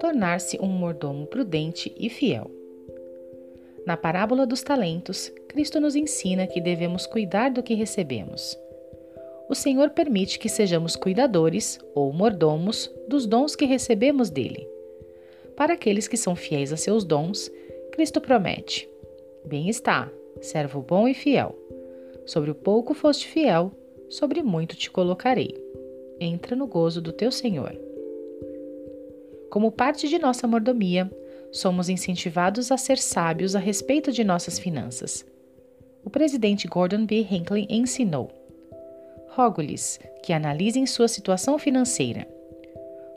tornar-se um mordomo prudente e fiel. Na parábola dos talentos, Cristo nos ensina que devemos cuidar do que recebemos. O Senhor permite que sejamos cuidadores ou mordomos dos dons que recebemos dele. Para aqueles que são fiéis a seus dons, Cristo promete: Bem está, servo bom e fiel. Sobre o pouco foste fiel, sobre muito te colocarei. Entra no gozo do teu Senhor. Como parte de nossa mordomia, somos incentivados a ser sábios a respeito de nossas finanças. O presidente Gordon B. Hinckley ensinou: Rogo-lhes que analisem sua situação financeira.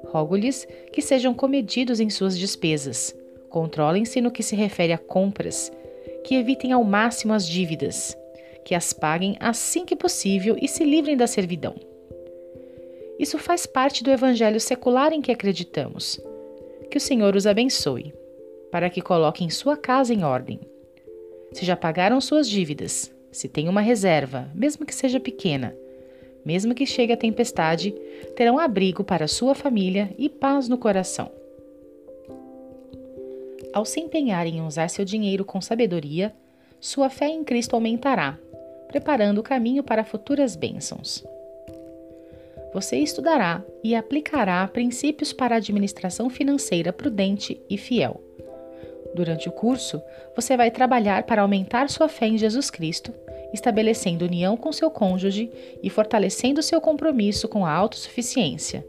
Rogo-lhes que sejam comedidos em suas despesas, controlem-se no que se refere a compras, que evitem ao máximo as dívidas, que as paguem assim que possível e se livrem da servidão. Isso faz parte do evangelho secular em que acreditamos. Que o Senhor os abençoe, para que coloquem sua casa em ordem. Se já pagaram suas dívidas, se tem uma reserva, mesmo que seja pequena, mesmo que chegue a tempestade, terão abrigo para sua família e paz no coração. Ao se empenhar em usar seu dinheiro com sabedoria, sua fé em Cristo aumentará, preparando o caminho para futuras bênçãos. Você estudará e aplicará princípios para administração financeira prudente e fiel. Durante o curso, você vai trabalhar para aumentar sua fé em Jesus Cristo, estabelecendo união com seu cônjuge e fortalecendo seu compromisso com a autossuficiência.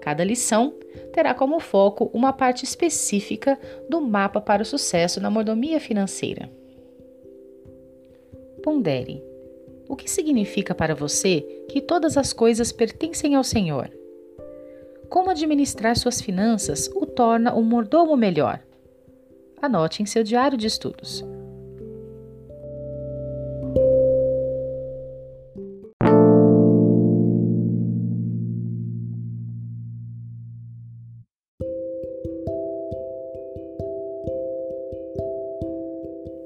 Cada lição terá como foco uma parte específica do mapa para o sucesso na mordomia financeira. Pondere. O que significa para você que todas as coisas pertencem ao Senhor? Como administrar suas finanças o torna um mordomo melhor? Anote em seu diário de estudos.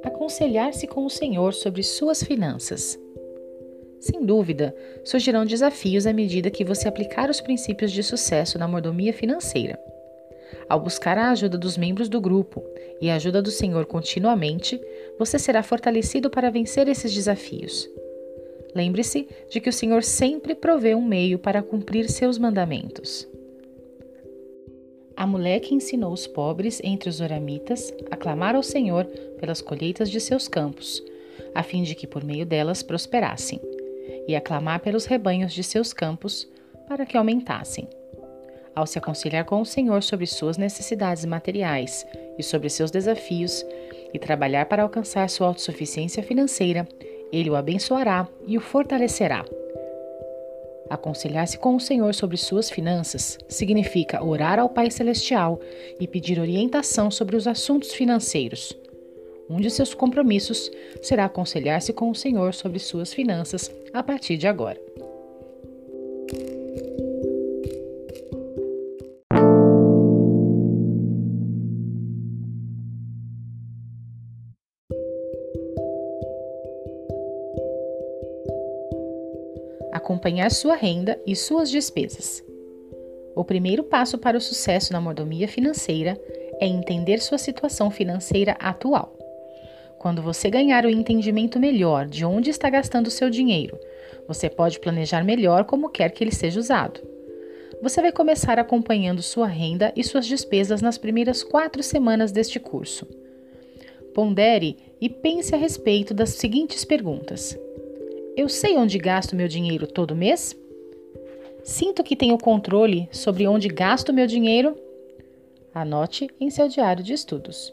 Aconselhar-se com o Senhor sobre suas finanças. Sem dúvida, surgirão desafios à medida que você aplicar os princípios de sucesso na mordomia financeira. Ao buscar a ajuda dos membros do grupo e a ajuda do Senhor continuamente, você será fortalecido para vencer esses desafios. Lembre-se de que o Senhor sempre provê um meio para cumprir seus mandamentos. A mulher que ensinou os pobres entre os oramitas a clamar ao Senhor pelas colheitas de seus campos, a fim de que por meio delas prosperassem, e a clamar pelos rebanhos de seus campos para que aumentassem ao se aconselhar com o Senhor sobre suas necessidades materiais e sobre seus desafios e trabalhar para alcançar sua autossuficiência financeira, ele o abençoará e o fortalecerá. Aconselhar-se com o Senhor sobre suas finanças significa orar ao Pai Celestial e pedir orientação sobre os assuntos financeiros. Um de seus compromissos será aconselhar-se com o Senhor sobre suas finanças a partir de agora. acompanhar sua renda e suas despesas. O primeiro passo para o sucesso na mordomia financeira é entender sua situação financeira atual. Quando você ganhar o entendimento melhor de onde está gastando seu dinheiro, você pode planejar melhor como quer que ele seja usado. Você vai começar acompanhando sua renda e suas despesas nas primeiras quatro semanas deste curso. Pondere e pense a respeito das seguintes perguntas: eu sei onde gasto meu dinheiro todo mês? Sinto que tenho controle sobre onde gasto meu dinheiro? Anote em seu diário de estudos.